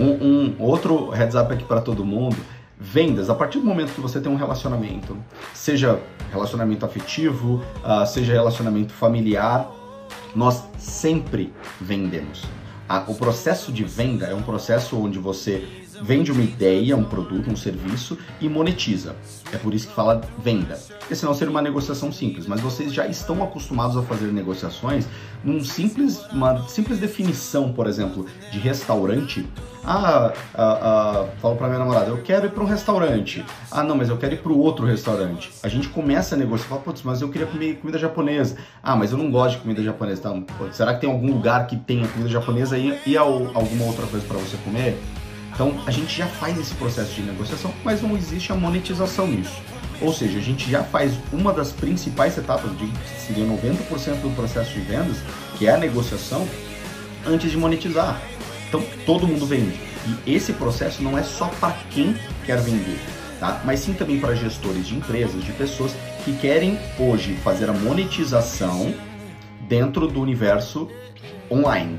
Um, um outro heads up aqui para todo mundo vendas, a partir do momento que você tem um relacionamento, seja relacionamento afetivo, uh, seja relacionamento familiar, nós sempre vendemos. o processo de venda é um processo onde você vende uma ideia, um produto, um serviço e monetiza. É por isso que fala venda. Porque senão seria uma negociação simples, mas vocês já estão acostumados a fazer negociações num simples, uma simples definição, por exemplo, de restaurante. Ah, ah, ah falo para minha namorada, eu quero ir para um restaurante. Ah, não, mas eu quero ir para o outro restaurante. A gente começa a negociar, fala, putz, mas eu queria comer comida japonesa. Ah, mas eu não gosto de comida japonesa. Então, será que tem algum lugar que tenha comida japonesa e, e alguma outra coisa para você comer? Então a gente já faz esse processo de negociação, mas não existe a monetização nisso. Ou seja, a gente já faz uma das principais etapas, de seria 90% do processo de vendas, que é a negociação, antes de monetizar. Então todo mundo vende. E esse processo não é só para quem quer vender, tá? Mas sim também para gestores de empresas, de pessoas que querem hoje fazer a monetização dentro do universo online.